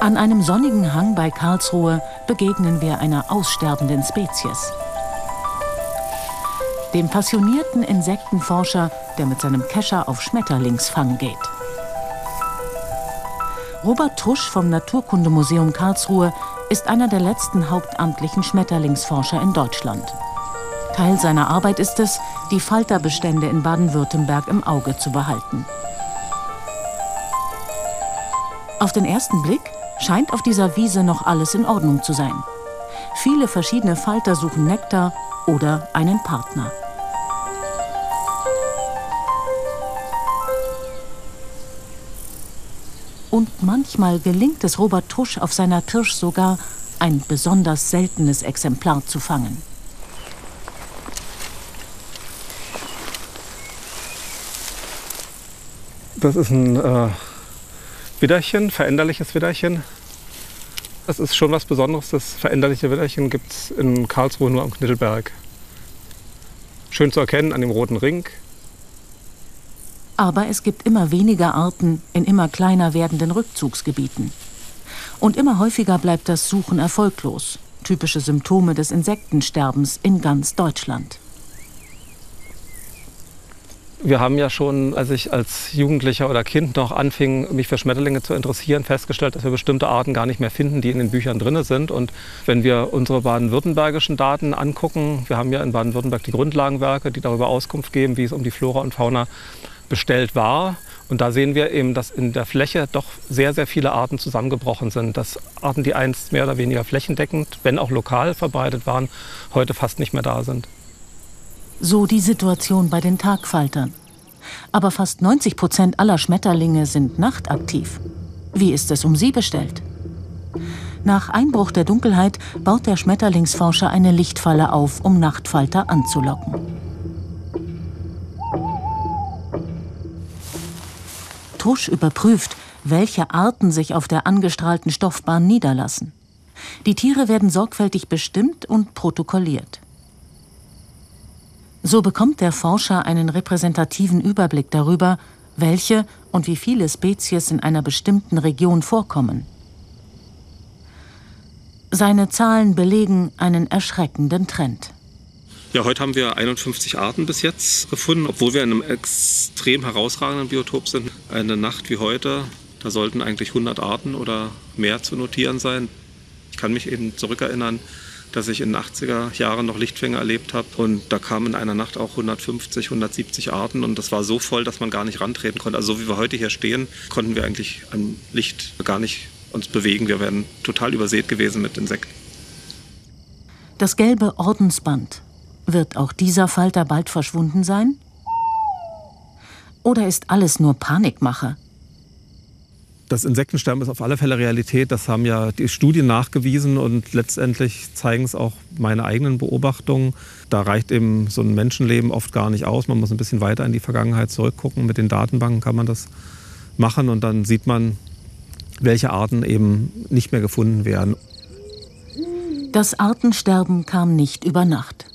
An einem sonnigen Hang bei Karlsruhe begegnen wir einer aussterbenden Spezies. Dem passionierten Insektenforscher, der mit seinem Kescher auf Schmetterlingsfang geht. Robert Trusch vom Naturkundemuseum Karlsruhe ist einer der letzten hauptamtlichen Schmetterlingsforscher in Deutschland. Teil seiner Arbeit ist es, die Falterbestände in Baden-Württemberg im Auge zu behalten. Auf den ersten Blick scheint auf dieser Wiese noch alles in Ordnung zu sein. Viele verschiedene Falter suchen Nektar oder einen Partner. Und manchmal gelingt es Robert Tusch auf seiner Pirsch sogar, ein besonders seltenes Exemplar zu fangen. Das ist ein äh, Widderchen, veränderliches Widderchen. Das ist schon was Besonderes. Das veränderliche Widderchen gibt es in Karlsruhe nur am Knittelberg. Schön zu erkennen an dem roten Ring. Aber es gibt immer weniger Arten in immer kleiner werdenden Rückzugsgebieten. Und immer häufiger bleibt das Suchen erfolglos. Typische Symptome des Insektensterbens in ganz Deutschland. Wir haben ja schon, als ich als Jugendlicher oder Kind noch anfing, mich für Schmetterlinge zu interessieren, festgestellt, dass wir bestimmte Arten gar nicht mehr finden, die in den Büchern drin sind. Und wenn wir unsere baden-württembergischen Daten angucken, wir haben ja in Baden-Württemberg die Grundlagenwerke, die darüber Auskunft geben, wie es um die Flora und Fauna bestellt war. Und da sehen wir eben, dass in der Fläche doch sehr, sehr viele Arten zusammengebrochen sind. Dass Arten, die einst mehr oder weniger flächendeckend, wenn auch lokal verbreitet waren, heute fast nicht mehr da sind. So die Situation bei den Tagfaltern. Aber fast 90 Prozent aller Schmetterlinge sind nachtaktiv. Wie ist es um sie bestellt? Nach Einbruch der Dunkelheit baut der Schmetterlingsforscher eine Lichtfalle auf, um Nachtfalter anzulocken. Tusch überprüft, welche Arten sich auf der angestrahlten Stoffbahn niederlassen. Die Tiere werden sorgfältig bestimmt und protokolliert. So bekommt der Forscher einen repräsentativen Überblick darüber, welche und wie viele Spezies in einer bestimmten Region vorkommen. Seine Zahlen belegen einen erschreckenden Trend. Ja, heute haben wir 51 Arten bis jetzt gefunden, obwohl wir in einem extrem herausragenden Biotop sind. Eine Nacht wie heute, da sollten eigentlich 100 Arten oder mehr zu notieren sein. Ich kann mich eben zurückerinnern, dass ich in den 80er Jahren noch Lichtfänger erlebt habe. Und da kamen in einer Nacht auch 150, 170 Arten. Und das war so voll, dass man gar nicht rantreten konnte. Also so wie wir heute hier stehen, konnten wir eigentlich am Licht gar nicht uns bewegen. Wir wären total übersät gewesen mit Insekten. Das gelbe Ordensband. Wird auch dieser Falter bald verschwunden sein? Oder ist alles nur Panikmache? Das Insektensterben ist auf alle Fälle Realität. Das haben ja die Studien nachgewiesen und letztendlich zeigen es auch meine eigenen Beobachtungen. Da reicht eben so ein Menschenleben oft gar nicht aus. Man muss ein bisschen weiter in die Vergangenheit zurückgucken. Mit den Datenbanken kann man das machen und dann sieht man, welche Arten eben nicht mehr gefunden werden. Das Artensterben kam nicht über Nacht.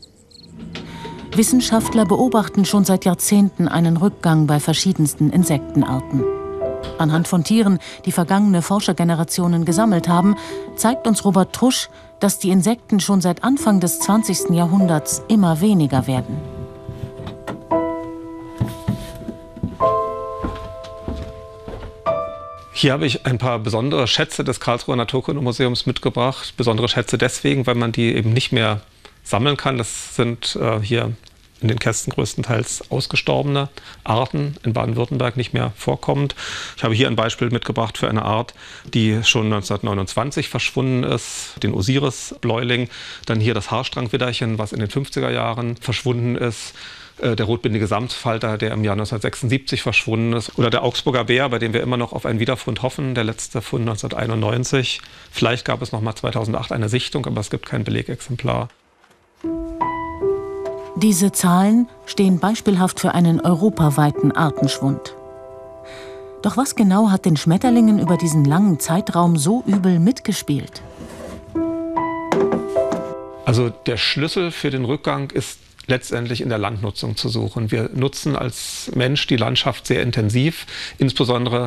Wissenschaftler beobachten schon seit Jahrzehnten einen Rückgang bei verschiedensten Insektenarten. Anhand von Tieren, die vergangene Forschergenerationen gesammelt haben, zeigt uns Robert Trusch, dass die Insekten schon seit Anfang des 20. Jahrhunderts immer weniger werden. Hier habe ich ein paar besondere Schätze des Karlsruher Naturkundemuseums mitgebracht. Besondere Schätze deswegen, weil man die eben nicht mehr sammeln kann. Das sind äh, hier in den Kästen größtenteils ausgestorbene Arten in Baden-Württemberg nicht mehr vorkommend. Ich habe hier ein Beispiel mitgebracht für eine Art, die schon 1929 verschwunden ist, den Osiris-Bläuling. Dann hier das Haarstrangwidderchen, was in den 50er Jahren verschwunden ist äh, der rotbindige Samtfalter, der im Jahr 1976 verschwunden ist, oder der Augsburger Bär, bei dem wir immer noch auf einen Wiederfund hoffen, der letzte Fund 1991. Vielleicht gab es noch mal 2008 eine Sichtung, aber es gibt kein Belegexemplar. Diese Zahlen stehen beispielhaft für einen europaweiten Artenschwund. Doch was genau hat den Schmetterlingen über diesen langen Zeitraum so übel mitgespielt? Also der Schlüssel für den Rückgang ist letztendlich in der Landnutzung zu suchen. Wir nutzen als Mensch die Landschaft sehr intensiv, insbesondere